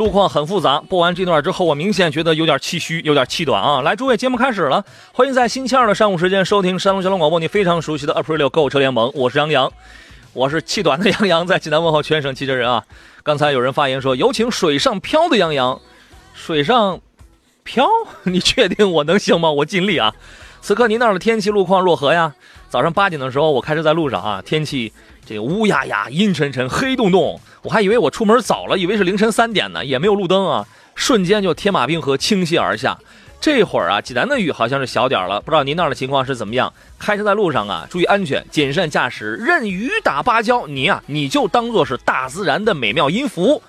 路况很复杂，播完这段之后，我明显觉得有点气虚，有点气短啊！来，诸位，节目开始了，欢迎在星期二的上午时间收听山东交通广播，你非常熟悉的 April 购物车联盟，我是杨洋，我是气短的杨洋，在济南问候全省汽车人啊！刚才有人发言说，有请水上漂的杨洋，水上漂，你确定我能行吗？我尽力啊！此刻您那儿的天气路况若何呀？早上八点的时候，我开车在路上啊，天气这个乌压压、阴沉沉、黑洞洞，我还以为我出门早了，以为是凌晨三点呢，也没有路灯啊，瞬间就天马冰河倾泻而下。这会儿啊，济南的雨好像是小点了，不知道您那儿的情况是怎么样？开车在路上啊，注意安全，谨慎驾驶，任雨打芭蕉，你呀、你就当做是大自然的美妙音符。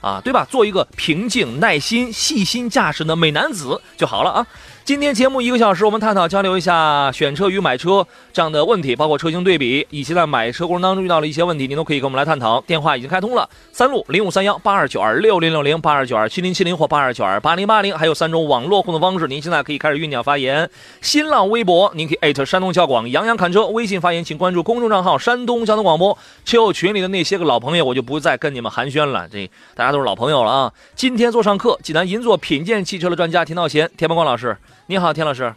啊，对吧？做一个平静、耐心、细心驾驶的美男子就好了啊。今天节目一个小时，我们探讨交流一下选车与买车这样的问题，包括车型对比，以及在买车过程当中遇到了一些问题，您都可以跟我们来探讨。电话已经开通了，三路零五三幺八二九二六零六零八二九二七零七零或八二九二八零八零，还有三种网络互动方式，您现在可以开始酝酿发言。新浪微博，您可以艾特山东交广杨洋侃车；微信发言，请关注公众账号山东交通广播。车友群里的那些个老朋友，我就不再跟你们寒暄了，这大家都是老朋友了啊。今天做上课，济南银座品鉴汽车的专家田道贤、田伯光老师，你好，田老师。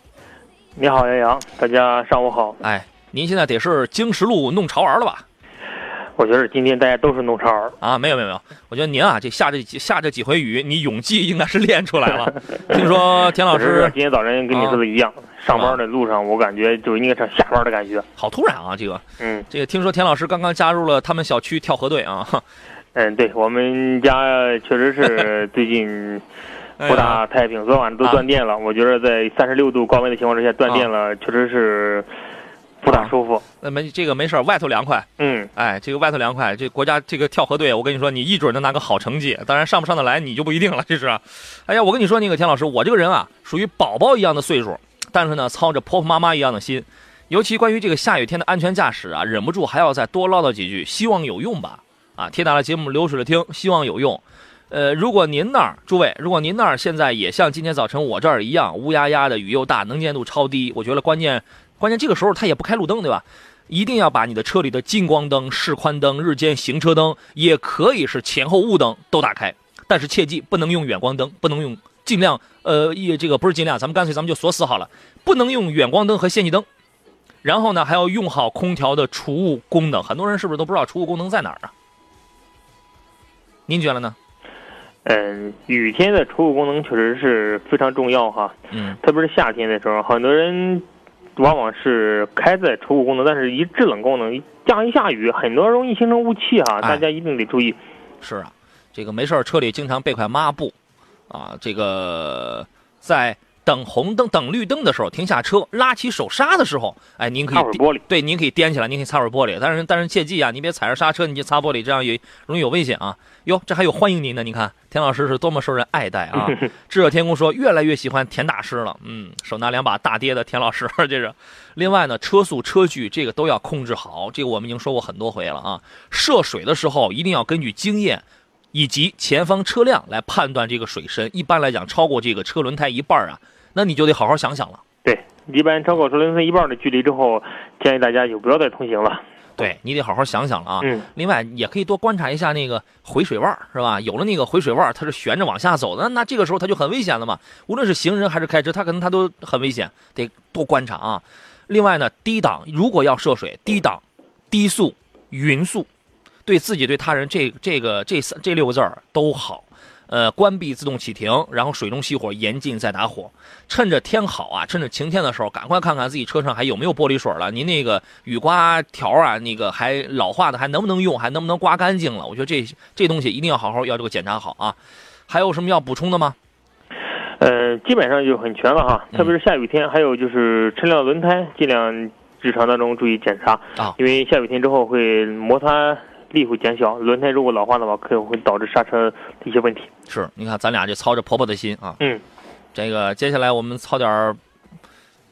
你好，杨洋，大家上午好。哎，您现在得是经十路弄潮儿了吧？我觉得今天大家都是弄潮儿，啊，没有没有没有，我觉得您啊，这下这几下这几回雨，你勇气应该是练出来了。听说田老师今天早晨跟你说的一样，上班的路上我感觉就应该是下班的感觉。好突然啊，这个嗯这个，听说田老师刚刚加入了他们小区跳河队啊。嗯，对我们家确实是最近不大太平，昨晚都断电了。我觉得在三十六度高温的情况之下断电了，确实是不大舒服。那没这个没事外头凉快，嗯，哎，这个外头凉快，这国家这个跳河队，我跟你说，你一准能拿个好成绩。当然上不上得来你就不一定了，这是。哎呀，我跟你说那个田老师，我这个人啊，属于宝宝一样的岁数，但是呢，操着婆婆妈妈一样的心。尤其关于这个下雨天的安全驾驶啊，忍不住还要再多唠叨几句，希望有用吧。啊，铁打的节目流水的听，希望有用。呃，如果您那儿诸位，如果您那儿现在也像今天早晨我这儿一样乌压压的，雨又大，能见度超低，我觉得关键关键这个时候它也不开路灯，对吧？一定要把你的车里的近光灯、示宽灯、日间行车灯，也可以是前后雾灯都打开，但是切记不能用远光灯，不能用，尽量呃，也这个不是尽量，咱们干脆咱们就锁死好了，不能用远光灯和氙气灯。然后呢，还要用好空调的除雾功能。很多人是不是都不知道除雾功能在哪儿啊？您觉得呢？嗯，雨天的除雾功能确实是非常重要哈，嗯，特别是夏天的时候，很多人往往是开在除雾功能，但是一制冷功能，一降一下雨，很多容易形成雾气哈，哎。大家一定得注意。是啊，这个没事儿车里经常备块抹布，啊，这个在等红灯、等绿灯的时候停下车，拉起手刹的时候，哎，您可以擦会玻璃，对，您可以掂起来，您可以擦会玻璃，但是但是切记啊，您别踩着刹车你就擦玻璃，这样也容易有危险啊。哟，这还有欢迎您的，你看田老师是多么受人爱戴啊！智者天空说越来越喜欢田大师了，嗯，手拿两把大爹的田老师，这是。另外呢，车速、车距这个都要控制好，这个我们已经说过很多回了啊。涉水的时候一定要根据经验以及前方车辆来判断这个水深，一般来讲超过这个车轮胎一半儿啊，那你就得好好想想了。对，一般超过车轮胎一半的距离之后，建议大家就不要再通行了。对你得好好想想了啊。嗯，另外，也可以多观察一下那个回水腕儿，是吧？有了那个回水腕儿，它是悬着往下走的，那这个时候它就很危险了嘛。无论是行人还是开车，它可能它都很危险，得多观察啊。另外呢，低档如果要涉水，低档、低速、匀速，对自己对他人这这个这三这六个字儿都好。呃，关闭自动启停，然后水中熄火，严禁再打火。趁着天好啊，趁着晴天的时候，赶快看看自己车上还有没有玻璃水了。您那个雨刮条啊，那个还老化的，还能不能用，还能不能刮干净了？我觉得这这东西一定要好好要这个检查好啊。还有什么要补充的吗？呃，基本上就很全了哈，嗯特别是下雨天，还有就是车辆轮胎，尽量日常当中注意检查啊因为下雨天之后会摩擦力会减小，轮胎如果老化的话，可能会导致刹车的一些问题。是，你看咱俩就操着婆婆的心啊。嗯，这个接下来我们操点儿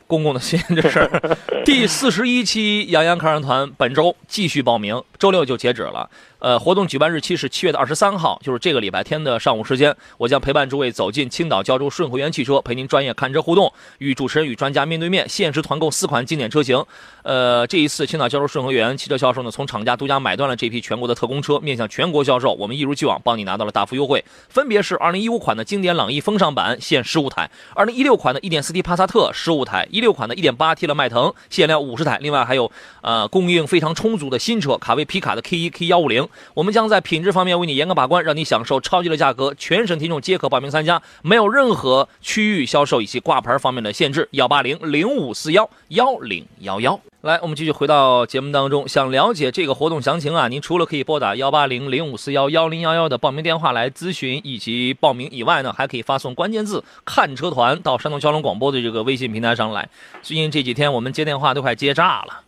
公公的心，这是 第四十一期杨洋看人团，本周继续报名，周六就截止了。呃，活动举办日期是七月的二十三号，就是这个礼拜天的上午时间。我将陪伴诸位走进青岛胶州顺汇源汽车，陪您专业看车互动，与主持人与专家面对面，限时团购四款经典车型。呃，这一次青岛胶州顺汇源汽车销售呢，从厂家独家买断了这批全国的特供车，面向全国销售。我们一如既往帮你拿到了大幅优惠，分别是2015款的经典朗逸风尚版限15台，2016款的 1.4T 帕萨特15台，16款的 1.8T 的迈腾限量50台，另外还有呃供应非常充足的新车卡威皮卡的 K1、K150。我们将在品质方面为你严格把关，让你享受超级的价格。全省听众皆可报名参加，没有任何区域销售以及挂牌方面的限制。幺八零零五四幺幺零幺幺。来，我们继续回到节目当中。想了解这个活动详情啊，您除了可以拨打幺八零零五四幺幺零幺幺的报名电话来咨询以及报名以外呢，还可以发送关键字“看车团”到山东交通广播的这个微信平台上来。最近这几天我们接电话都快接炸了。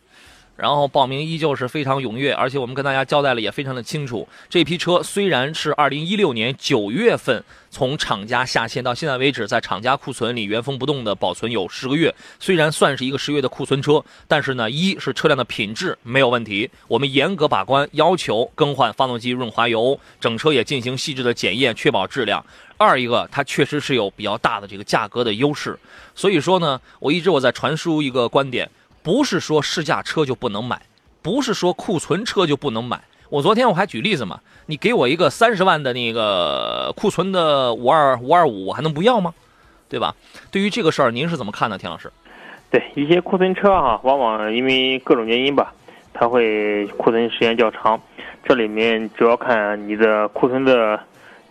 然后报名依旧是非常踊跃，而且我们跟大家交代了也非常的清楚。这批车虽然是二零一六年九月份从厂家下线到现在为止，在厂家库存里原封不动的保存有十个月，虽然算是一个十月的库存车，但是呢，一是车辆的品质没有问题，我们严格把关，要求更换发动机润滑油，整车也进行细致的检验，确保质量。二一个，它确实是有比较大的这个价格的优势，所以说呢，我一直我在传输一个观点。不是说试驾车就不能买，不是说库存车就不能买。我昨天我还举例子嘛，你给我一个三十万的那个库存的五二五二五，我还能不要吗？对吧？对于这个事儿，您是怎么看的，田老师？对一些库存车哈，往往因为各种原因吧，它会库存时间较长。这里面主要看你的库存的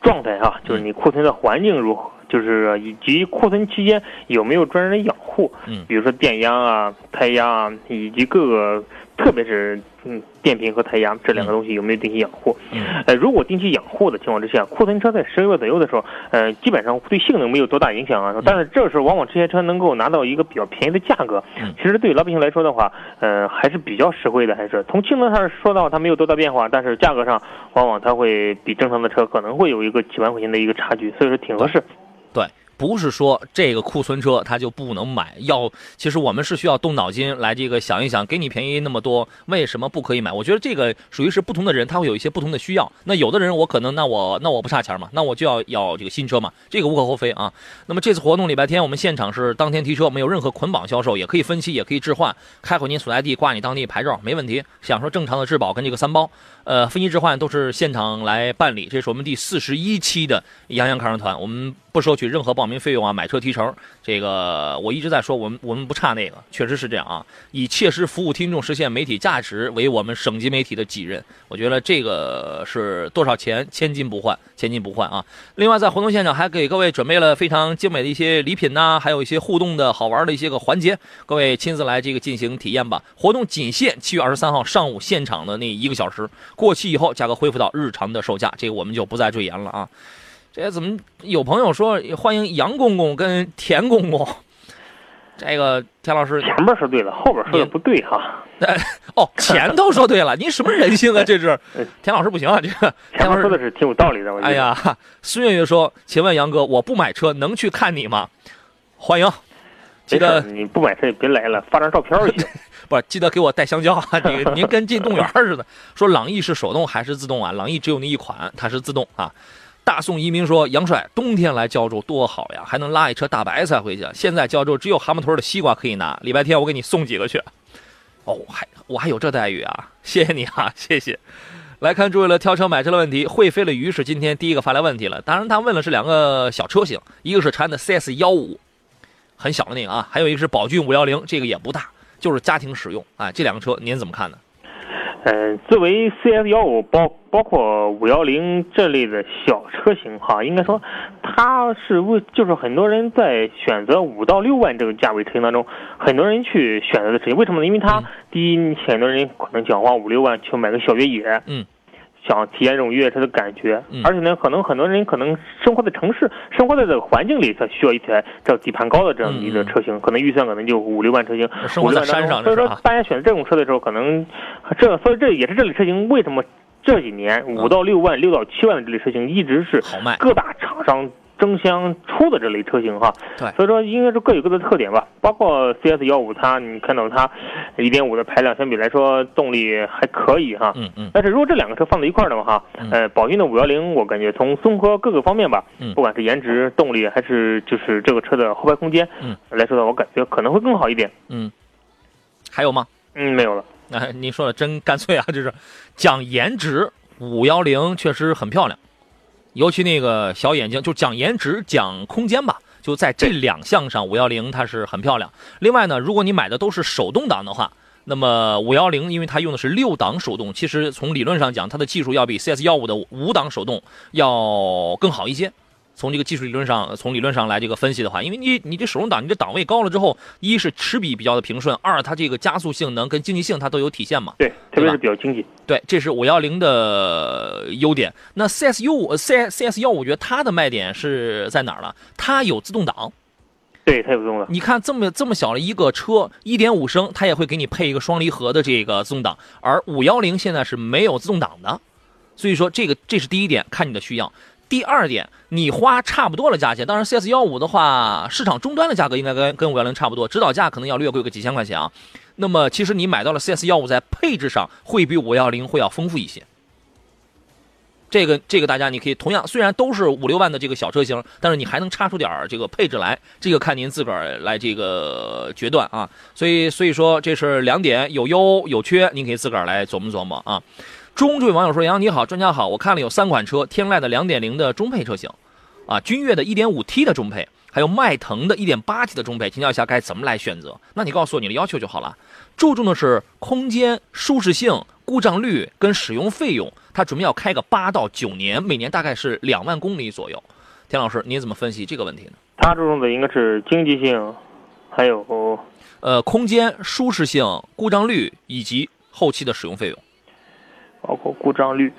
状态哈，就是你库存的环境如何，就是以及库存期间有没有专人的养护，嗯比如说电压啊、胎压啊，以及各个，特别是嗯电瓶和胎压这两个东西有没有定期养护。嗯呃，如果定期养护的情况之下，库存车在十个月左右的时候，呃，基本上对性能没有多大影响啊。但是这时候往往这些车能够拿到一个比较便宜的价格，嗯其实对老百姓来说的话，呃，还是比较实惠的。还是从性能上说的话，它没有多大变化，但是价格上往往它会比正常的车可能会有一个几万块钱的一个差距，所以说挺合适。对，不是说这个库存车它就不能买，要其实我们是需要动脑筋来这个想一想，给你便宜那么多，为什么不可以买？我觉得这个属于是不同的人，他会有一些不同的需要。那有的人我可能那我那我不差钱嘛，那我就要要这个新车嘛，这个无可厚非啊。那么这次活动礼拜天我们现场是当天提车，没有任何捆绑销售，也可以分期，也可以置换，开回您所在地挂你当地牌照没问题，享受正常的质保跟这个三包。呃，分期置换都是现场来办理，这是我们第四十一期的杨洋看车团，我们不收取任何报名费用啊，买车提成。这个我一直在说，我们我们不差那个，确实是这样啊。以切实服务听众、实现媒体价值为我们省级媒体的己任，我觉得这个是多少钱千金不换，千金不换啊。另外，在活动现场还给各位准备了非常精美的一些礼品呐、还有一些互动的好玩的一些个环节，各位亲自来这个进行体验吧。活动仅限七月二十三号上午现场的那一个小时，过期以后价格恢复到日常的售价，这个我们就不再赘言了啊。这怎么有朋友说欢迎杨公公跟田公公？这个田老师前面说对了，后边说的不对哈。哦，前头说对了，您什么人性啊？这是田老师不行啊，这个前面说的是挺有道理的，我觉得。哎呀，孙月月说：“请问杨哥，我不买车能去看你吗？”欢迎，记得你不买车也别来了，发张照片就行。不是记得给我带香蕉啊！这个您跟进动物园似的。说朗逸是手动还是自动啊？朗逸只有那一款，它是自动啊。大宋移民说：“杨帅，冬天来胶州多好呀，还能拉一车大白菜回去。现在胶州只有蛤蟆屯的西瓜可以拿，礼拜天我给你送几个去。”哦，还我还有这待遇啊！谢谢你啊，谢谢。来看诸位了挑车买车的问题，会飞的鱼是今天第一个发来问题了。当然，他问的是两个小车型，一个是长安的 CS 幺五，很小的那个啊，还有一个是宝骏五幺零，这个也不大，就是家庭使用啊。这两个车您怎么看呢？嗯，作为 CS 幺五包包括五幺零这类的小车型哈，应该说它是为就是很多人在选择五到六万这个价位车型当中，很多人去选择的车型。为什么呢？因为它、嗯第一，很多人可能想花五六万去买个小越野，嗯，想体验这种越野车的感觉，嗯。而且呢，可能很多人可能生活在城市，生活在这个环境里，他需要一台这底盘高的这样一个车型，可能预算可能就五六万车型，生活在山上所以说大家选择这种车的时候，可能这所以这也是这类车型为什么这几年五到六万、六到七万的这类车型一直是。各大厂商争相出的这类车型哈。对所以说应该是各有各的特点吧。包括 CS 幺五，它你看到它一点五的排量，相比来说动力还可以哈。嗯嗯但是如果这两个车放在一块儿的话，哈嗯，呃，宝骏的五幺零，我感觉从综合各个方面吧，嗯不管是颜值、动力，还是就是这个车的后排空间，嗯，来说的话，我感觉可能会更好一点。嗯，还有吗？嗯，没有了。哎，您说的真干脆啊，就是讲颜值，五幺零确实很漂亮，尤其那个小眼睛，就讲颜值、讲空间吧，就在这两项上，五幺零它是很漂亮。另外呢，如果你买的都是手动挡的话，那么五幺零因为它用的是六档手动，其实从理论上讲，它的技术要比 CS 幺五的五档手动要更好一些。从这个技术理论上，从理论上来这个分析的话，因为你你这手动挡，你这档位高了之后，一是齿比比较的平顺，二它这个加速性能跟经济性它都有体现嘛。对，特别是比较经济。对，这是五幺零的优点。那 CS U 五 C CS 幺五，我觉得它的卖点是在哪儿呢？它有自动挡。对，它有自动挡。你看这么这么小的一个车，一点五升，它也会给你配一个双离合的这个自动挡，而五幺零现在是没有自动挡的，所以说这个这是第一点，看你的需要。第二点，你花差不多的价钱，当然 CS 幺五的话，市场终端的价格应该跟跟五幺零差不多，指导价可能要略贵个几千块钱啊。那么其实你买到了 CS 幺五，在配置上会比五幺零会要丰富一些。这个这个大家你可以同样，虽然都是五六万的这个小车型，但是你还能差出点这个配置来，这个看您自个儿来这个决断啊。所以所以说这是两点，有优有缺，您可以自个儿来琢磨琢磨啊。中这位网友说：“杨洋你好，专家好，我看了有三款车，天籁的2.0的中配车型，啊，君越的 1.5T 的中配，还有迈腾的 1.8T 的中配，请教一下该怎么来选择？那你告诉我你的要求就好了。注重的是空间、舒适性、故障率跟使用费用。他准备要开个八到九年，每年大概是两万公里左右。田老师，您怎么分析这个问题呢？它注重的应该是经济性，还有呃，空间、舒适性、故障率以及后期的使用费用。包括故障率。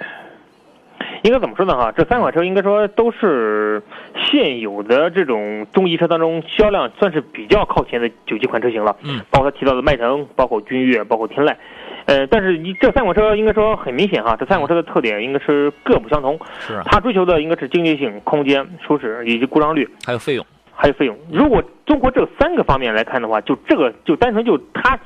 应该怎么说呢？哈，这三款车应该说都是现有的这种中级车当中销量算是比较靠前的九几款车型了。嗯，包括他提到的迈腾，包括君越，包括天籁。呃，但是你这三款车应该说很明显哈，这三款车的特点应该是各不相同。是啊，它追求的应该是经济性、空间、舒适以及故障率，还有费用。还有费用。如果综合这三个方面来看的话，就这个就单纯就它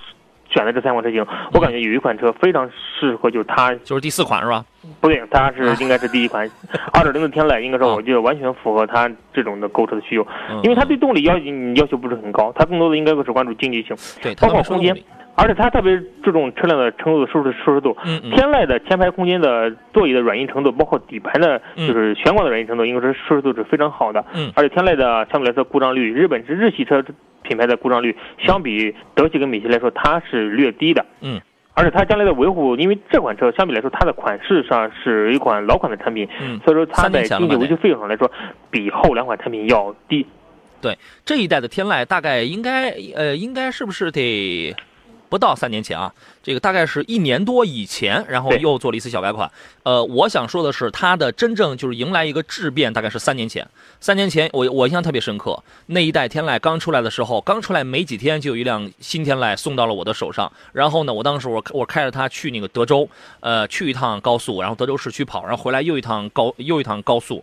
选的这三款车型，我感觉有一款车非常适合，就是它就是第四款是吧？不对，它是应该是第一款，二点零的天籁，应该说啊我觉得完全符合它这种的购车的需求，嗯，因为它对动力要要求不是很高，它更多的应该是关注经济性，对，包括空间而且它特别注重车辆的乘坐的舒适舒适度。嗯嗯，天籁的前排空间的座椅的软硬程度，包括底盘的，嗯就是悬挂的软硬程度，应该是舒适度是非常好的。嗯而且天籁的相对来说故障率，日本是日系车品牌的故障率，相比德系跟美系来说，它是略低的。嗯。而且它将来的维护，因为这款车相比来说，它的款式上是一款老款的产品，嗯，所以说它在经济维修费用上来说，比后两款产品要低。对这一代的天籁大概应该呃应该是不是得不到三年前啊？这个大概是一年多以前，然后又做了一次小改款。呃，我想说的是，它的真正就是迎来一个质变，大概是三年前。三年前我我印象特别深刻，那一代天籁刚出来的时候，刚出来没几天就有一辆新天籁送到了我的手上。然后呢，我当时我我开着它去那个德州，呃，去一趟高速，然后德州市区跑，然后回来又一趟高又一趟高速。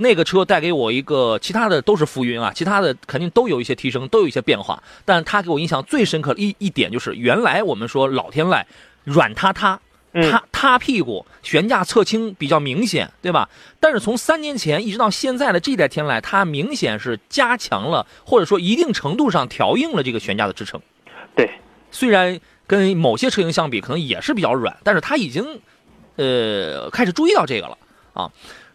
那个车带给我一个，其他的都是浮云啊，其他的肯定都有一些提升，都有一些变化。但它给我印象最深刻的一一点就是，原来我们说老天籁软塌塌，嗯，塌塌屁股，悬架侧倾比较明显，对吧？但是从三年前一直到现在的这代天籁，它明显是加强了，或者说一定程度上调硬了这个悬架的支撑。对，虽然跟某些车型相比，可能也是比较软，但是它已经呃开始注意到这个了啊。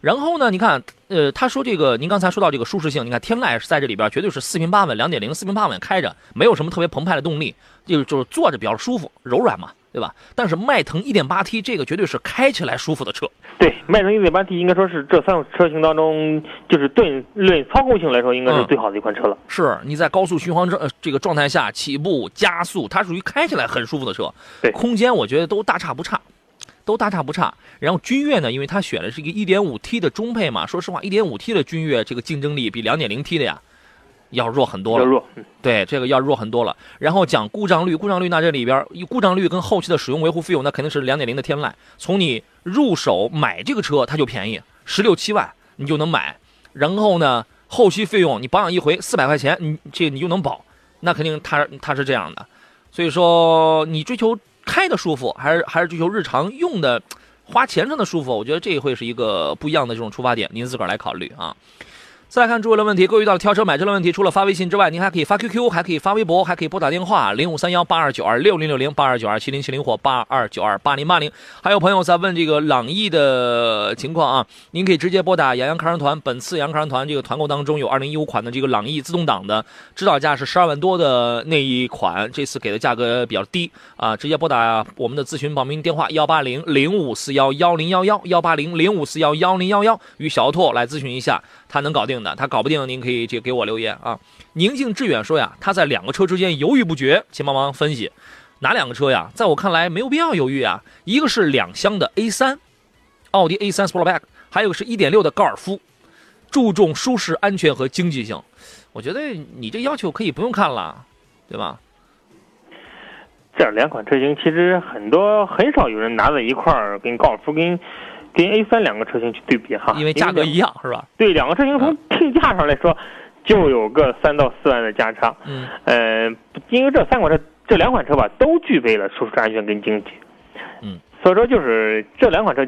然后呢，你看，呃，他说这个，您刚才说到这个舒适性，你看天籁是在这里边绝对是四平八稳，两点零四平八稳开着，没有什么特别澎湃的动力，就就是坐着比较舒服，柔软嘛，对吧？但是迈腾 1.8T 这个绝对是开起来舒服的车，对，迈腾 1.8T 应该说是这三种车型当中，就是对论操控性来说，应该是最好的一款车了。是你在高速巡航这呃这个状态下起步加速，它属于开起来很舒服的车，对空间我觉得都大差不差。都大差不差。然后君越呢，因为它选的是一个 1.5T 的中配嘛，说实话，1.5T 的君越这个竞争力比 2.0T 的呀要弱很多了。要弱，嗯对，这个要弱很多了。然后讲故障率，故障率那这里边故障率跟后期的使用维护费用，那肯定是2.0的天籁。从你入手买这个车，它就便宜，十六七万你就能买。然后呢，后期费用你保养一回四百块钱，你这你就能保，那肯定它它是这样的。所以说，你追求开的舒服，还是还是追求日常用的花钱上的舒服？我觉得这会是一个不一样的这种出发点，您自个儿来考虑啊。再来看诸位的问题，各位遇到了挑车买车的问题，除了发微信之外，您还可以发 QQ，还可以发微博，还可以拨打电话零五三幺八二九二六零六零八二九二七零七零或八二九二八零八零。还有朋友在问这个朗逸的情况啊，您可以直接拨打洋洋看车团。本次洋洋看车团这个团购当中有二零一五款的这个朗逸自动挡的，指导价是十二万多的那一款，这次给的价格比较低啊，直接拨打我们的咨询报名电话幺八零零五四幺幺零幺幺幺八零零五四幺幺零幺幺，与小拓来咨询一下，他能搞定的，他搞不定您可以这给我留言啊。宁静致远说呀，他在两个车之间犹豫不决，请帮忙分析哪两个车呀？在我看来没有必要犹豫啊，一个是两厢的 A 3奥迪 A 3 Sportback，还有个是1.6的高尔夫，注重舒适、安全和经济性。我觉得你这要求可以不用看了，对吧？这两款车型其实很多很少有人拿在一块儿跟高尔夫跟跟 A 三两个车型去对比哈，因为价格一样，是吧？对，两个车型从定价上来说，就有个三到四万的价差。嗯呃，因为这三款车，这两款车吧，都具备了舒适、安全跟经济。嗯，所以说就是这两款车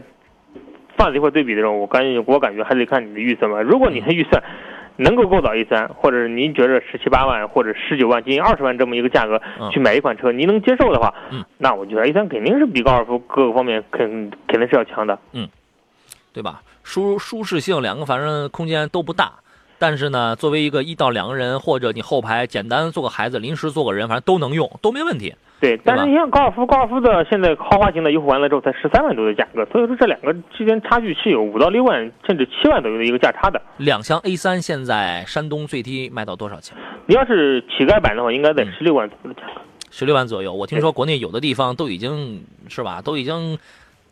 放在一块对比的时候，我感觉我感觉还得看你的预算吧。如果你的预算能够够到 A 三或者您觉得十七八万或者十九万、接近二十万这么一个价格嗯去买一款车，您能接受的话，嗯，那我觉得 A 三肯定是比高尔夫各个方面肯肯定是要强的。对吧？舒舒适性两个反正空间都不大，但是呢，作为一个一到两个人或者你后排简单坐个孩子，临时坐个人，反正都能用，都没问题。对，但是你像高尔夫，高尔夫的现在豪华型的优惠完了之后才十三万多的价格，所以说这两个之间差距是有五到六万甚至七万左右的一个价差的。两厢 A 三现在山东最低卖到多少钱？你要是乞丐版的话，应该在嗯十六万左右的价格。十六万左右。我听说国内有的地方都已经是吧，都已经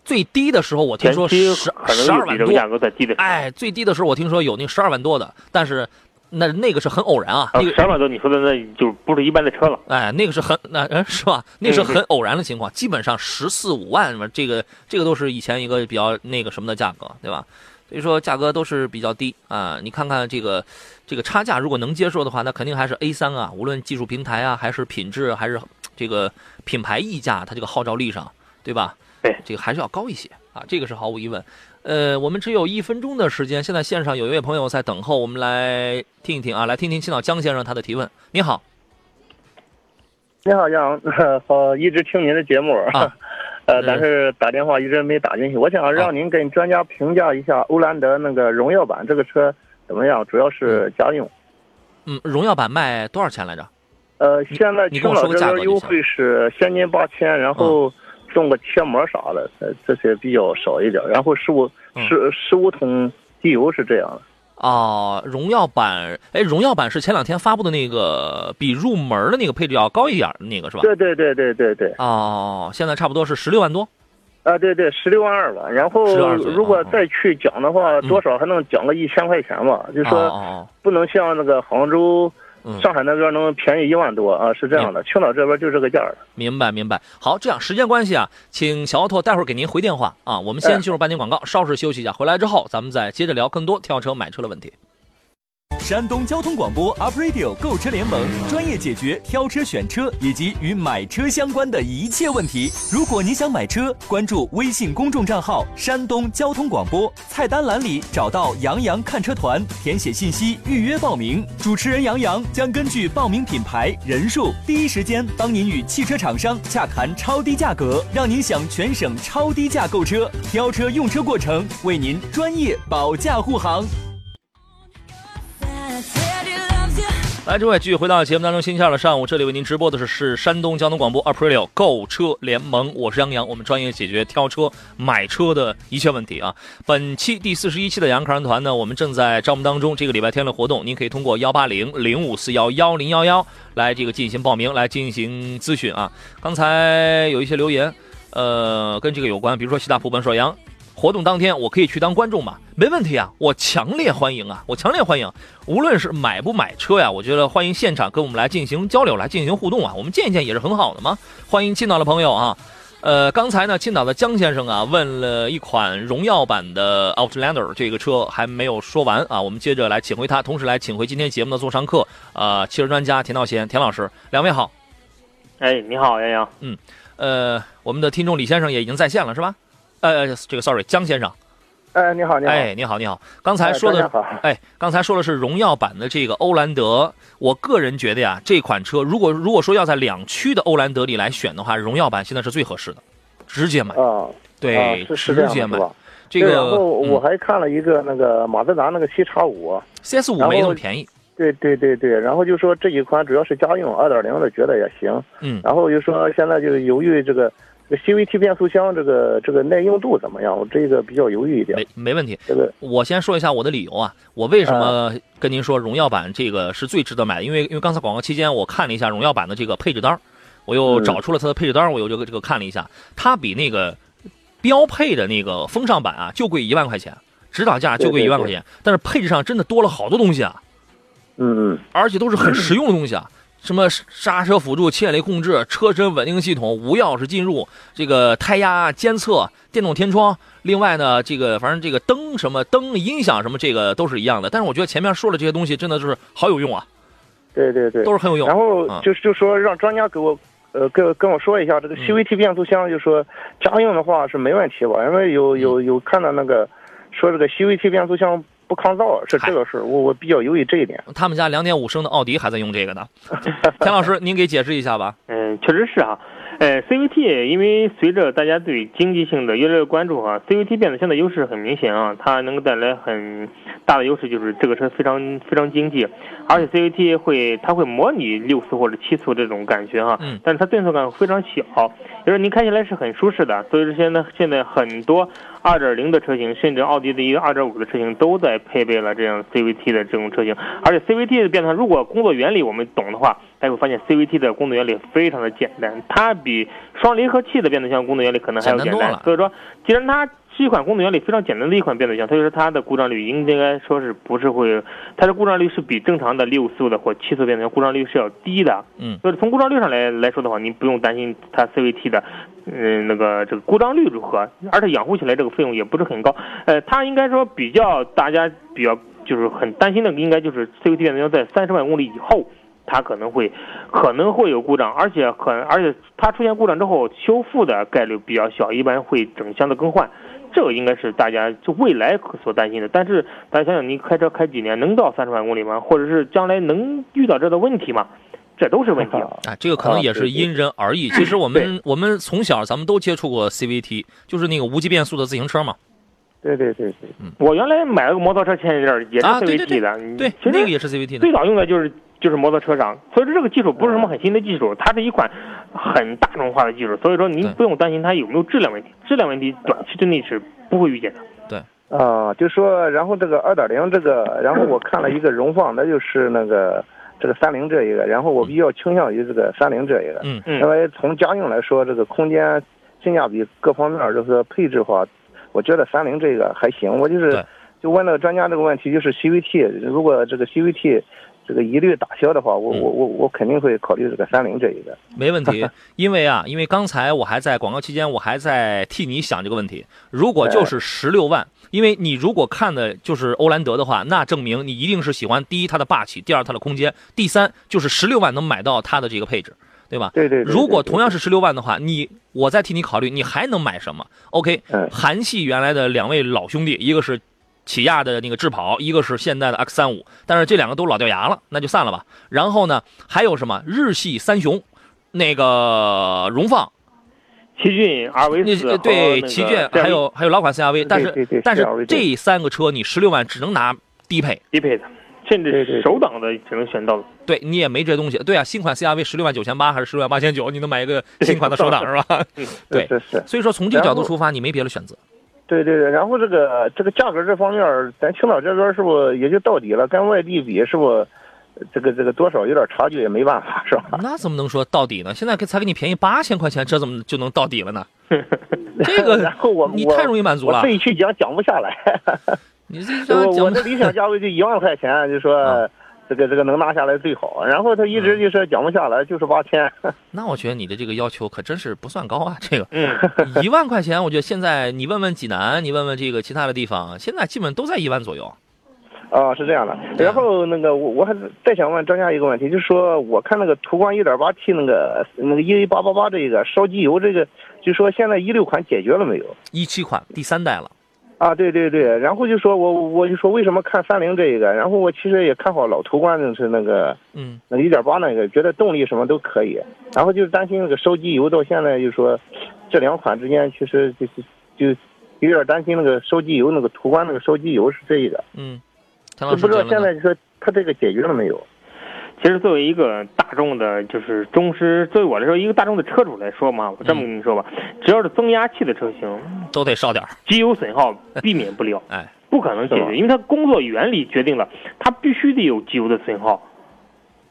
最低的时候，我听说十十二万这个价多。格在低的。哎，最低的时候我听说有那十二万多的，但是那那个是很偶然啊，那个十二万多，你说的那就不是一般的车了。哎，那个是很那 呃是吧？那是很偶然的情况，基本上十四五万嘛，这个这个都是以前一个比较那个什么的价格，对吧？所以说价格都是比较低啊。你看看这个这个差价，如果能接受的话，那肯定还是 A 三啊，无论技术平台啊，还是品质，还是这个品牌溢价，它这个号召力上，对吧？对，这个还是要高一些啊，这个是毫无疑问。呃，我们只有一分钟的时间，现在线上有一位朋友在等候，我们来听一听啊，来听听青岛江先生他的提问。你好。你好，杨，好，一直听您的节目，啊 呃，嗯但是打电话一直没打进去。我想让您跟专家评价一下欧蓝德那个荣耀版这个车怎么样，主要是家用。嗯，荣耀版卖多少钱来着？呃，现在青岛这边优惠是现金八千，然后送个贴膜啥的，呃，这些比较少一点。然后十五嗯十十五桶机油是这样的。哦，荣耀版，哎，荣耀版是前两天发布的那个比入门的那个配置要高一点的那个是吧？对对对对对对，哦，现在差不多是十六万多。啊对对，十六万二吧。然后12左右如果哦再去讲的话，嗯多少还能讲个一千块钱吧？就哦说。哦不能像那个杭州嗯、上海那边能便宜一万多啊，是这样的。青岛这边就这个价儿。明白明白。好，这样时间关系啊，请小奥拓待会儿给您回电话啊。我们先哎进入半天广告，稍事休息一下，回来之后咱们再接着聊更多跳车买车的问题。山东交通广播 Up Radio 购车联盟专业解决挑车、选车以及与买车相关的一切问题。如果你想买车，关注微信公众账号“山东交通广播”，菜单栏里找到“杨洋看车团”，填写信息预约报名。主持人杨洋将根据报名品牌、人数，第一时间帮您与汽车厂商洽谈超低价格，让您享全省超低价购车。挑车用车过程为您专业保驾护航。来，诸位继续回到节目当中，星期二的上午，这里为您直播的是是山东交通广播 Aprilio 购车联盟，我是杨洋，我们专业解决挑车、买车的一切问题啊。本期第四十一期的杨客人团呢，我们正在招募当中，这个礼拜天的活动，您可以通过幺八零零五四幺幺零幺幺来这个进行报名，来进行咨询啊。刚才有一些留言。呃，跟这个有关，比如说西大普本硕阳活动当天，我可以去当观众吗？没问题啊，我强烈欢迎啊，我强烈欢迎。无论是买不买车呀，我觉得欢迎现场跟我们来进行交流，来进行互动啊，我们见一见也是很好的嘛。欢迎青岛的朋友啊。呃，刚才呢，青岛的江先生啊问了一款荣耀版的 Outlander 这个车还没有说完啊，我们接着来请回他，同时来请回今天节目的座上客啊、汽车专家田道贤田老师，两位好。哎，你好，杨洋。嗯呃，我们的听众李先生也已经在线了是吧？呃，这个 sorry，江先生，哎，你好，你好，哎，你好，你好，刚才说的哎刚才说的是荣耀版的这个欧蓝德，我个人觉得呀，这款车如果如果说要在两驱的欧蓝德里来选的话，荣耀版现在是最合适的，直接买，啊，对，啊是直接买。这个然后我嗯。还看了一个那个马自达那个 C 叉五，CS 五没那么便宜，对对对对，然后就说这一款主要是家用，二点零的觉得也行，嗯，然后就说现在就是由于这个 CVT 变速箱这个这个耐用度怎么样，我这个比较犹豫一点。没没问题。这个我先说一下我的理由啊，我为什么跟您说荣耀版这个是最值得买的？因为因为刚才广告期间我看了一下荣耀版的这个配置单，我又嗯找出了它的配置单，我又这个这个看了一下，它比那个标配的那个风尚版啊就贵一万块钱，指导价就贵一万块钱，但是配置上真的多了好多东西啊，嗯嗯而且都是很实用的东西啊。什么刹车辅助、牵引力控制、车身稳定系统、无钥匙进入、这个胎压监测、电动天窗，另外呢，这个反正这个灯什么灯、音响什么，这个都是一样的。但是我觉得前面说的这些东西真的就是好有用啊，对对对都。是很有用。然后嗯就就说让专家给我呃跟跟我说一下这个 CVT 变速箱，就说家用的话是没问题吧？因为有有有看到那个说这个 CVT 变速箱不抗造，是这个事，我我比较犹豫这一点。他们家两点五升的奥迪还在用这个呢。田老师，您给解释一下吧。嗯，确实是啊。呃，CVT 因为随着大家对经济性的越来越关注啊，CVT 变速箱的优势很明显啊，它能够带来很大的优势，就是这个车非常非常经济，而且 CVT 会它会模拟六速或者七速这种感觉哈、嗯但是它顿挫感非常小，就是您开起来是很舒适的，所以说现在现在很多2.0的车型，甚至奥迪的一个二点五的车型都在配备了这样 CVT 的这种车型，而且 CVT 的变速箱如果工作原理我们懂的话，大家会发现 CVT 的工作原理非常的简单，它比双离合器的变速箱工作原理可能还要简。单所以说，既然它是一款工作原理非常简单的一款变速箱，所以说它的故障率应该说是不是会，它的故障率是比正常的六速的或七速变速箱故障率是要低的。嗯，所以从故障率上来来说的话，您不用担心它 CVT 的，嗯、那个这个故障率如何，而且养护起来这个费用也不是很高。呃，它应该说比较大家比较就是很担心的，应该就是 CVT 变速箱在三十万公里以后。它可能会可能会有故障，而且可而且它出现故障之后修复的概率比较小，一般会整箱的更换，这个应该是大家就未来所担心的。但是大家想想，你开车开几年能到三十万公里吗？或者是将来能遇到这个问题吗？这都是问题。啊，这个可能也是因人而异。其实我们我们从小咱们都接触过 CVT，就是那个无级变速的自行车嘛。对对对对，我原来买了个摩托车前一阵儿也是啊对对 CVT 的，对，其实那个也是 CVT 的。最早用的就是就是摩托车上，所以说这个技术不是什么很新的技术，它是一款很大众化的技术，所以说您不用担心它有没有质量问题，质量问题短期之内是不会遇见的。对啊，就说然后这个二点零这个，然后我看了一个荣放，那就是那个这个三菱这一个，然后我比较倾向于这个三菱这一个，嗯嗯因为从家用来说，这个空间、性价比各方面就是配置的话，我觉得三菱这个还行。我就是就问那个专家这个问题，就是 CVT，如果这个 CVT 这个一律打消的话，我嗯我我我肯定会考虑这个三菱这一个。没问题，因为啊，因为刚才我还在广告期间，我还在替你想这个问题。如果就是十六万，因为你如果看的就是欧蓝德的话，那证明你一定是喜欢第一它的霸气，第二它的空间，第三就是十六万能买到它的这个配置，对吧？对对对。如果同样是十六万的话，你我再替你考虑，你还能买什么？OK，嗯韩系原来的两位老兄弟，一个是起亚的那个智跑，一个是现代的 X 三五，但是这两个都老掉牙了，那就散了吧。然后呢，还有什么日系三雄，那个荣放，奇骏、RV 那四对奇骏，还有还有老款 CRV，但对对对是但是这三个车你十六万只能拿低配。低配的，甚至对对对首档的只能选到对你也没这东西，对啊，新款 CRV 十六万九千八还是十六万八千九，你能买一个新款的手挡是吧？对是是。所以说从这个角度出发，你没别的选择。对对对，然后这个这个价格这方面，咱青岛这边是不是也就到底了？跟外地比，是不是这个这个多少有点差距？也没办法，是吧？那怎么能说到底呢？现在给才给你便宜八千块钱，这怎么就能到底了呢？这个然后我我你太容易满足了我自。己去讲讲不下来。你这我讲我的理想价位就一万块钱，就啊说这个这个能拿下来最好。然后他一直就是讲不下来，就是八千。那我觉得你的这个要求可真是不算高啊，这个嗯，一万块钱，我觉得现在你问问济南，你问问这个其他的地方，现在基本都在一万左右。啊，是这样的。然后那个我我还是再想问专家一个问题，就是说我看那个途观 1.8T 那个那个 EA 八八八这个烧机油这个，就说现在一六款解决了没有？一七款第三代了，啊，对对对，然后就说我我就说为什么看三菱这一个，然后我其实也看好老途观，的是那个嗯，那个一点八那个，觉得动力什么都可以，然后就是担心那个烧机油到现在就说这两款之间其实就是就有点担心那个烧机油那个途观那个烧机油是这一个，嗯，不知道现在你说他这个解决了没有？其实作为一个大众的，就是忠实，作为我来说，一个大众的车主来说嘛，我这么跟你说吧，只要是增压器的车型，都得烧点儿。机油损耗避免不了，哎，不可能解决，因为它工作原理决定了它必须得有机油的损耗，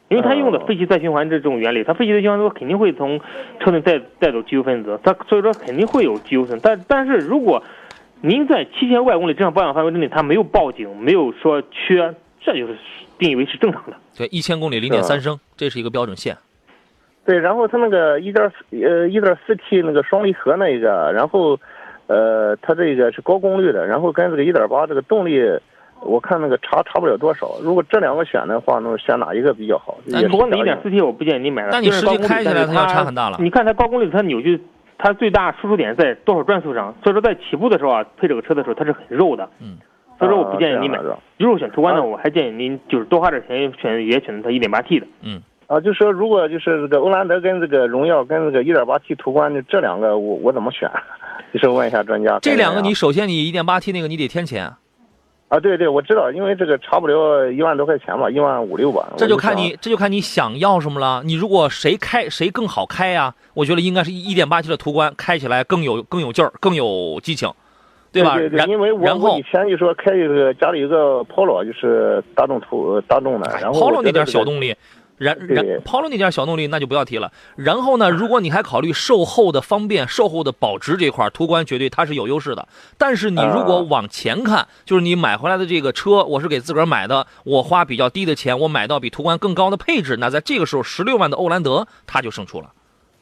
因为它用的哦废气再循环这种原理，它废气再循环之后肯定会从车内带带走机油分子，它所以说肯定会有机油损，但但是如果您在七千五百公里正常保养范围之内，它没有报警，没有说缺，这就是定义为是正常的。对，一千公里零点三升，这是一个标准线。对，然后它那个一点呃一点四 T 那个双离合那个，然后呃它这个是高功率的，然后跟这个一点八这个动力，我看那个差差不了多少。如果这两个选的话，那选哪一个比较好？不过那一点四 T 我不建议你买了，但你实际虽然高功率开起来它要差很大了你看它高功率，它扭矩，它最大输出点在多少转速上？所以说在起步的时候啊，配这个车的时候它是很肉的。嗯。所以说我不建议你买如果选途观呢，啊我还建议您就是多花点钱选也选择它一点八 T 的。嗯啊，就说如果就是这个欧蓝德跟这个荣耀跟这个一点八 T 途观这两个我我怎么选？就是问一下专家。这两个你首先你一点八 T 那个你得添钱，啊，对对，我知道，因为这个差不了一万多块钱吧，一万五六吧。这就看你这就看你想要什么了。你如果谁开谁更好开呀、我觉得应该是一点八 T 的途观开起来更有更有劲儿，更有激情，吧？对对然因为我以前就说开一个家里有个 Polo，就是大众途大众的，然后 Polo 那点小动力，然然对 Polo 那点小动力那就不要提了。然后呢，如果你还考虑售后的方便、售后的保值这块，途观绝对它是有优势的。但是你如果啊往前看，就是你买回来的这个车，我是给自个儿买的，我花比较低的钱，我买到比途观更高的配置，那在这个时候，十六万的欧蓝德它就胜出了。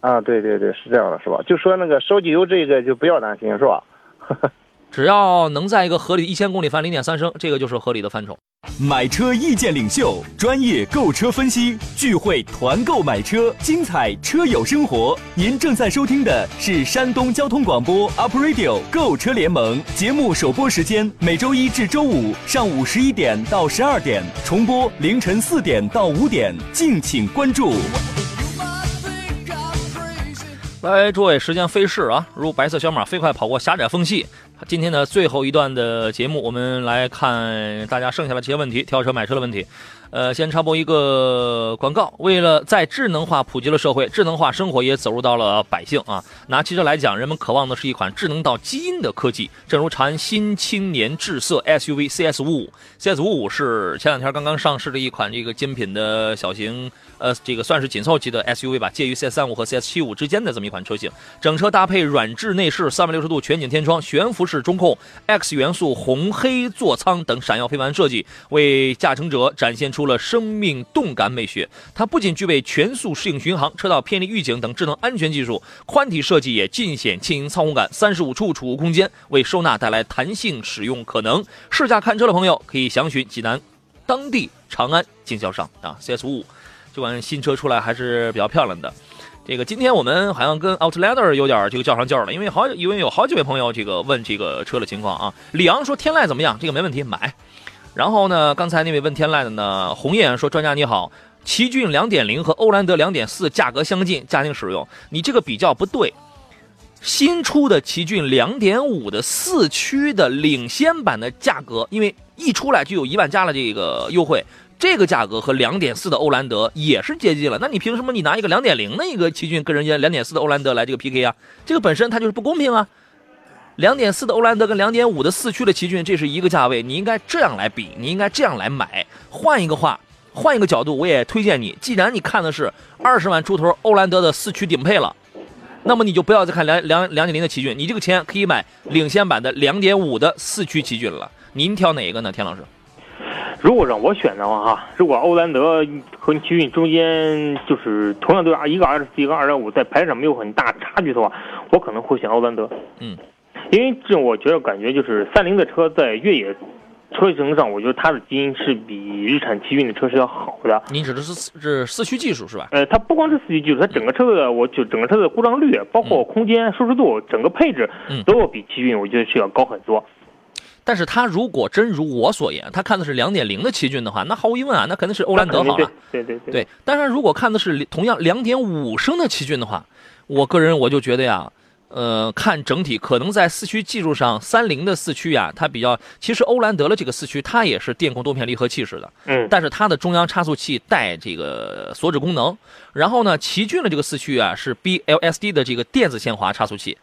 啊，对对对，是这样的，是吧？就说那个烧机油这个就不要担心，是吧？只要能在一个合理一千公里翻零点三升，这个就是合理的范畴。买车意见领袖，专业购车分析，聚会团购买车，精彩车友生活。您正在收听的是山东交通广播 Up Radio 购车联盟节目首播时间，每周一至周五上午十一点到十二点，重播凌晨四点到五点，敬请关注。来，诸位，时间飞逝啊，如白色小马飞快跑过狭窄缝隙。今天的最后一段的节目，我们来看大家剩下的这些问题，挑车买车的问题。呃，先插播一个广告。为了在智能化普及了社会，智能化生活也走入到了百姓啊。拿汽车来讲，人们渴望的是一款智能到基因的科技。正如长安新青年智色 SUV CS 五五，CS 五五是前两天刚刚上市的一款这个精品的小型，呃，这个算是紧凑级的 SUV 吧，介于 CS 三五和 CS 七五之间的这么一款车型。整车搭配软质内饰，三百六十度全景天窗，悬浮式中控，X 元素红黑座舱等闪耀非凡设计，为驾乘者展现出了生命动感美学。它不仅具备全速适应巡航、车道偏离预警等智能安全技术，宽体设计也尽显轻盈操控感，三十五处储物空间为收纳带来弹性使用可能。试驾看车的朋友可以详询济南当地长安经销商啊，CS 五五这款新车出来还是比较漂亮的。这个今天我们好像跟 Outlander 有点这个较上劲儿了，因为好因为有好几位朋友这个问这个车的情况啊。李昂说天籁怎么样？这个没问题，买。然后呢，刚才那位问天籁的呢，红艳说专家你好，奇骏2.0和欧蓝德2.4价格相近，家庭使用，你这个比较不对。新出的奇骏2.5的四驱的领先版的价格，因为一出来就有一万加了这个优惠，这个价格和2.4的欧蓝德也是接近了。那你凭什么你拿一个2.0的一个奇骏跟人家2.4的欧蓝德来这个 PK 啊？这个本身它就是不公平啊！2.4的欧蓝德跟两点五的四驱的奇骏，这是一个价位，你应该这样来比，你应该这样来买。换一个话，换一个角度，我也推荐你，既然你看的是二十万出头欧蓝德的四驱顶配了。那么你就不要再看两两两点零的奇骏，你这个钱可以买领先版的两点五的四驱奇骏了。您挑哪一个呢，田老师？如果让我选的话，哈，如果欧蓝德和奇骏中间就是同样都是一个二十四，一个二点五，在排量上没有很大差距的话，我可能会选欧蓝德。嗯，因为这我觉得感觉就是三菱的车在越野车型上，我觉得它的基因是比日产奇骏的车是要好的。您指的是是四驱技术是吧？呃，它不光是四驱技术，它整个车子的，我就整个车子的故障率，包括空间、舒适度，整个配置嗯都要比奇骏，我觉得是要高很多。但是它如果真如我所言，他看的是两点零的奇骏的话，那毫无疑问啊，那肯定是欧蓝德好了。对对对对，但是如果看的是同样两点五升的奇骏的话，我个人我就觉得呀，呃，看整体可能在四驱技术上，三菱的四驱呀，它比较，其实欧蓝德的这个四驱它也是电控多片离合器式的，嗯，但是它的中央差速器带这个锁止功能，然后呢，奇骏的这个四驱啊是 BLSD 的这个电子限滑差速器，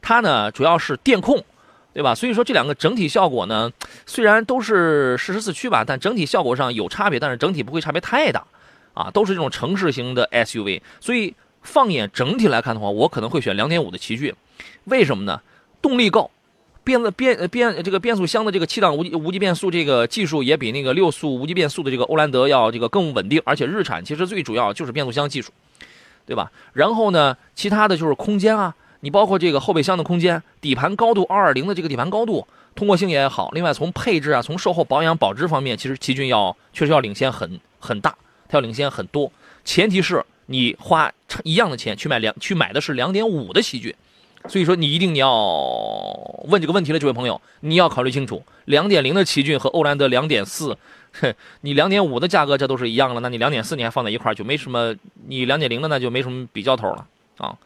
它呢主要是电控。对吧？所以说这两个整体效果呢，虽然都是适时四驱吧，但整体效果上有差别，但是整体不会差别太大，啊，都是这种城市型的 SUV。所以放眼整体来看的话，我可能会选2.5的奇骏，为什么呢？动力够，变的变变这个变速箱的这个七档无无级变速这个技术也比那个六速无级变速的这个欧蓝德要这个更稳定，而且日产其实最主要就是变速箱技术，对吧？然后呢，其他的就是空间啊。你包括这个后备箱的空间、底盘高度、二二零的这个底盘高度，通过性也好。另外，从配置啊，从售后保养保值方面，其实奇骏要确实要领先很很大，它要领先很多。前提是你花一样的钱去买两去买的是两点五的奇骏，所以说你一定要问这个问题了，这位朋友，你要考虑清楚，两点零的奇骏和欧蓝德两点四，哼，你两点五的价格这都是一样了，那你两点四你还放在一块就没什么，你两点零的那就没什么比较头了啊。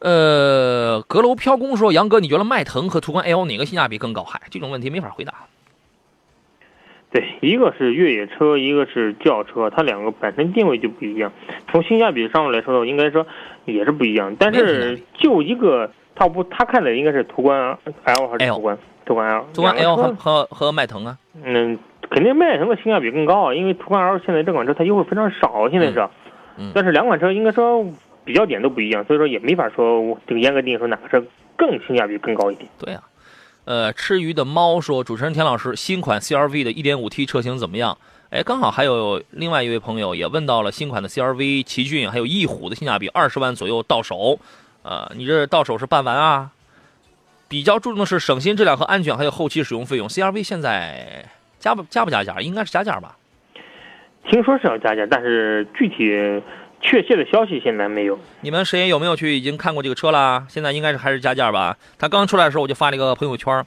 呃，阁楼飘宫说：“杨哥，你觉得迈腾和途观 L 哪个性价比更高？”嗨，这种问题没法回答。对，一个是越野车，一个是轿车，它两个本身定位就不一样。从性价比上来说应该说也是不一样。但是就一个，他不，他看的应该是途观 L 还是途观？途观 L。途观 L 和和和和迈腾啊？嗯，肯定迈腾的性价比更高啊，因为途观 L 现在这款车它优惠非常少，现在是。嗯。但是两款车应该说。比较点都不一样，所以说也没法说这个严格定义说哪个车更性价比更高一点。对呀、呃，吃鱼的猫说，主持人田老师，新款 CRV 的 1.5T 车型怎么样？哎，刚好还有另外一位朋友也问到了新款的 CRV、奇骏还有翼虎的性价比，二十万左右到手。呃，你这到手是办完啊？比较注重的是省心、质量和安全，还有后期使用费用。CRV 现在加不加不加价？应该是加价吧？听说是要加价，但是具体。确切的消息现在没有。你们谁有没有去已经看过这个车啦？现在应该是还是加价吧？他刚出来的时候我就发了一个朋友圈，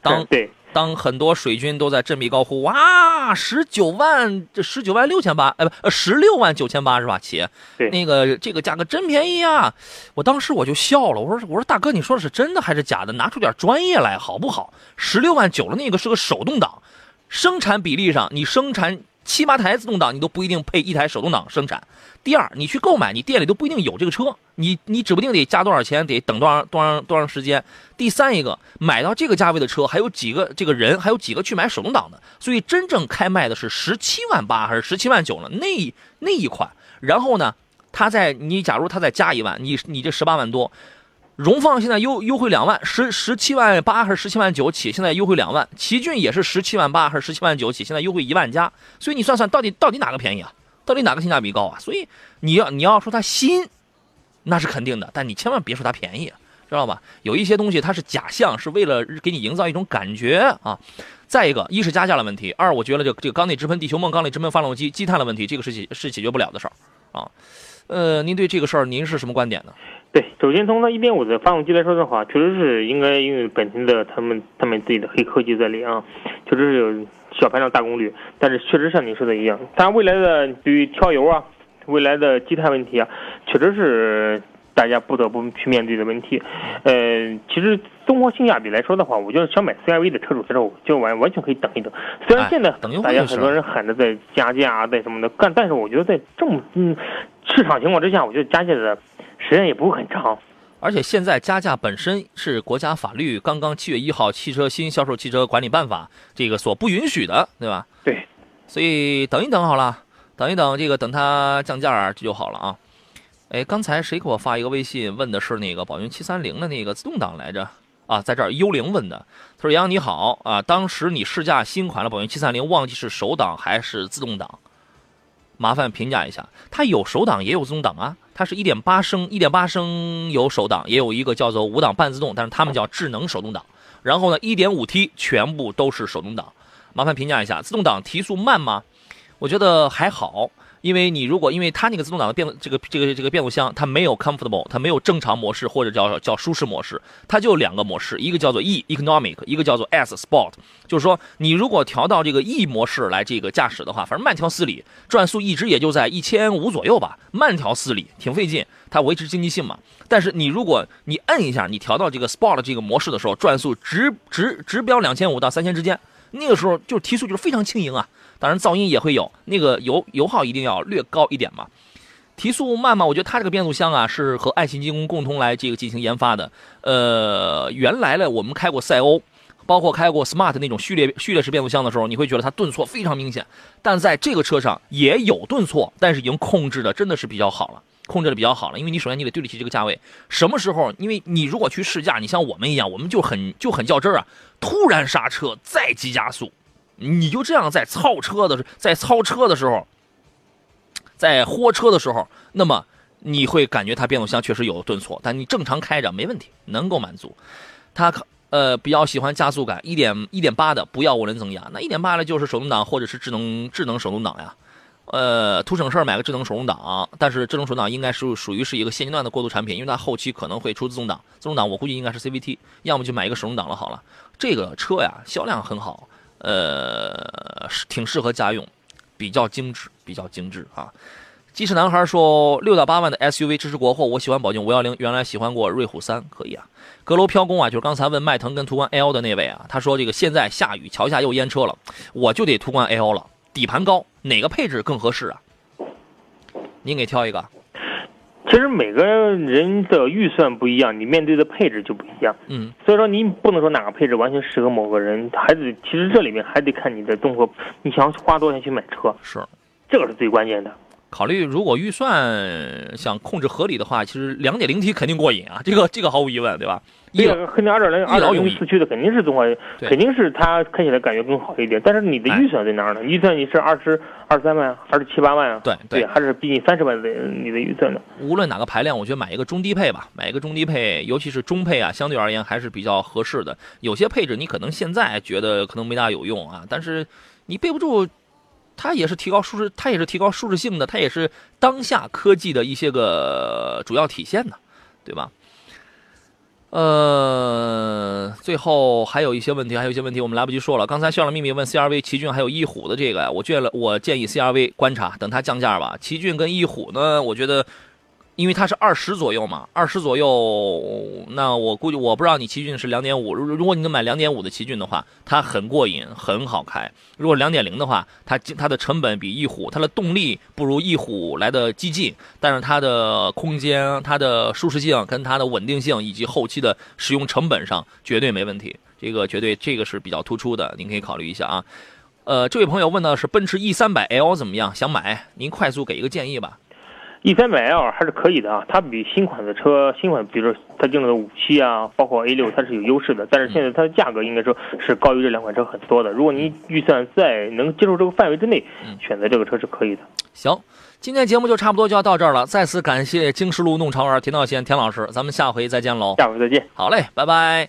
当对当很多水军都在振臂高呼哇十九万这十九万六千八哎不呃十六万九千八是吧？起，对那个这个价格真便宜啊！我当时我就笑了，我说我说大哥你说的是真的还是假的？拿出点专业来好不好？十六万九的那个是个手动挡，生产比例上你生产。七八台自动挡，你都不一定配一台手动挡生产。第二，你去购买，你店里都不一定有这个车，你你指不定得加多少钱，得等多长多长多长时间。第三一个，买到这个价位的车，还有几个这个人，还有几个去买手动挡的，所以真正开卖的是十七万八还是十七万九呢？那那一款，然后呢，他在你假如他再加一万，你你这十八万多。荣放现在优优惠两万，十十七万八还是十七万九起？现在优惠两万。奇骏也是十七万八还是十七万九起？现在优惠一万加。所以你算算，到底到底哪个便宜啊？到底哪个性价比高啊？所以你要你要说它新，那是肯定的，但你千万别说它便宜，知道吧？有一些东西它是假象，是为了给你营造一种感觉啊。再一个，一是加价的问题，二我觉得这这个缸内直喷地球梦、缸内直喷发动机积碳的问题，这个是解是解决不了的事儿啊。呃，您对这个事儿您是什么观点呢？对，首先从它一点五的发动机来说的话，确实是应该因为本田的他们他们自己的黑科技在里啊，确实是有小排量大功率，但是确实像你说的一样，它未来的对于挑油啊，未来的积碳问题啊，确实是大家不得不去面对的问题。呃，其实综合性价比来说的话，我觉得想买 CRV 的车主的时候，就完完全可以等一等。虽然现在大家很多人喊着在加价啊，在什么的干，但是我觉得在这么嗯市场情况之下，我觉得加价的时间也不会很长。而且现在加价本身是国家法律刚刚七月一号《汽车新销售汽车管理办法》这个所不允许的，对吧？对，所以等一等好了，等一等这个等它降价儿这就好了啊。哎，刚才谁给我发一个微信，问的是那个宝骏七三零的那个自动挡来着？啊，在这儿幽灵问的，他说：“杨洋你好啊，当时你试驾新款的宝骏七三零，忘记是手挡还是自动挡，麻烦评价一下。它有手挡也有自动挡啊，它是一点八升，一点八升有手挡，也有一个叫做五档半自动，但是他们叫智能手动挡。然后呢，一点五 T 全部都是手动挡，麻烦评价一下，自动挡提速慢吗？我觉得还好。”因为你如果因为它那个自动挡的变这个这个这个变速箱，它没有 comfortable，它没有正常模式或者叫叫舒适模式，它就两个模式，一个叫做 E economic，一个叫做 S sport。就是说，你如果调到这个 E 模式来这个驾驶的话，反正慢条斯理，转速一直也就在一千五左右吧，慢条斯理，挺费劲，它维持经济性嘛。但是你如果你摁一下，你调到这个 sport 这个模式的时候，转速直直直飙两千五到三千之间，那个时候就提速就是非常轻盈啊。当然，噪音也会有，那个油油耗一定要略高一点嘛。提速慢嘛，我觉得它这个变速箱啊是和爱信精工共同来这个进行研发的。呃，原来呢，我们开过赛欧，包括开过 smart 那种序列序列式变速箱的时候，你会觉得它顿挫非常明显。但在这个车上也有顿挫，但是已经控制的真的是比较好了，控制的比较好了。因为你首先你得对得起这个价位，什么时候？因为你如果去试驾，你像我们一样，我们就很就很较真儿啊，突然刹车再急加速。你就这样在操车的时在操车的时候，在豁车的时候，那么你会感觉它变速箱确实有顿挫，但你正常开着没问题，能够满足。它呃比较喜欢加速感，一点一点八的不要涡轮增压，那一点八的就是手动挡或者是智能智能手动挡呀。呃，图省事买个智能手动挡，但是智能手动挡应该是属于是一个现阶段的过渡产品，因为它后期可能会出自动挡，自动挡我估计应该是 CVT，要么就买一个手动挡了好了。这个车呀销量很好。呃，挺适合家用，比较精致，比较精致啊。机智男孩说，六到八万的 SUV 支持国货，我喜欢宝骏五幺零，原来喜欢过瑞虎三，可以啊。阁楼飘宫啊，就是刚才问迈腾跟途观 L 的那位啊，他说这个现在下雨，桥下又淹车了，我就得途观 L 了，底盘高，哪个配置更合适啊？您给挑一个。其实每个人的预算不一样，你面对的配置就不一样。嗯，所以说你不能说哪个配置完全适合某个人，还得其实这里面还得看你的综合，你想花多少钱去买车，是，这个是最关键的。考虑如果预算想控制合理的话，其实两点零 T 肯定过瘾啊，这个这个毫无疑问，对吧？这个和你二点零、二点零四驱的肯定是综合，肯定是它开起来感觉更好一点。但是你的预算在哪儿呢？预算你是二十二三万，二十七八万啊？对对，还是逼近三十万的你的预算呢？无论哪个排量，我觉得买一个中低配吧，买一个中低配，尤其是中配啊，相对而言还是比较合适的。有些配置你可能现在觉得可能没大有用啊，但是你备不住。它也是提高舒适，它也是提高舒适性的，它也是当下科技的一些个主要体现呢，对吧？呃，最后还有一些问题，还有一些问题我们来不及说了。刚才炫了秘密问 CRV 奇骏还有翼虎的这个呀，我建了，我建议 CRV 观察，等它降价吧。奇骏跟翼虎呢，我觉得。因为它是二十左右嘛，二十左右，那我估计我不知道你奇骏是两点五，如如果你能买两点五的奇骏的话，它很过瘾，很好开。如果两点零的话，它它的成本比翼虎，它的动力不如翼虎来的激进，但是它的空间、它的舒适性跟它的稳定性以及后期的使用成本上绝对没问题，这个绝对这个是比较突出的，您可以考虑一下啊。呃，这位朋友问的是奔驰 E 三百 L 怎么样，想买，您快速给一个建议吧。E 三百 L 还是可以的啊，它比新款的车，新款比如说它用的五系啊，包括 A 六，它是有优势的。但是现在它的价格应该说是高于这两款车很多的。如果您预算在能接受这个范围之内，选择这个车是可以的。行，今天节目就差不多就要到这儿了。再次感谢京石路弄潮儿田道贤田老师，咱们下回再见喽。下回再见。好嘞，拜拜。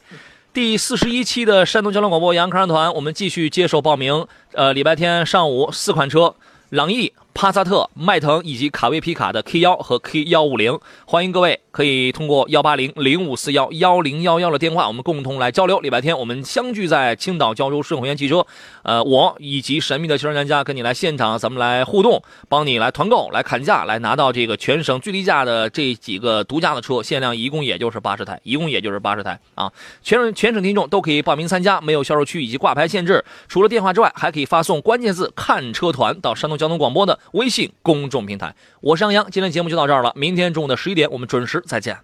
第四十一期的山东交通广播杨康团，我们继续接受报名。呃，礼拜天上午四款车。朗逸、帕萨特、迈腾以及卡威皮卡的 K 幺和 K 幺五零，欢迎各位可以通过幺八零零五四幺幺零幺幺的电话，我们共同来交流。礼拜天我们相聚在青岛胶州顺汇源汽车，呃，我以及神秘的汽车专家跟你来现场，咱们来互动，帮你来团购、来砍价、来拿到这个全省最低价的这几个独家的车，限量一共也就是八十台，一共也就是八十台啊！全省全省听众都可以报名参加，没有销售区以及挂牌限制，除了电话之外，还可以发送关键字“看车团”到山东交通广播的微信公众平台，我是杨洋，今天节目就到这儿了，明天中午的十一点我们准时再见。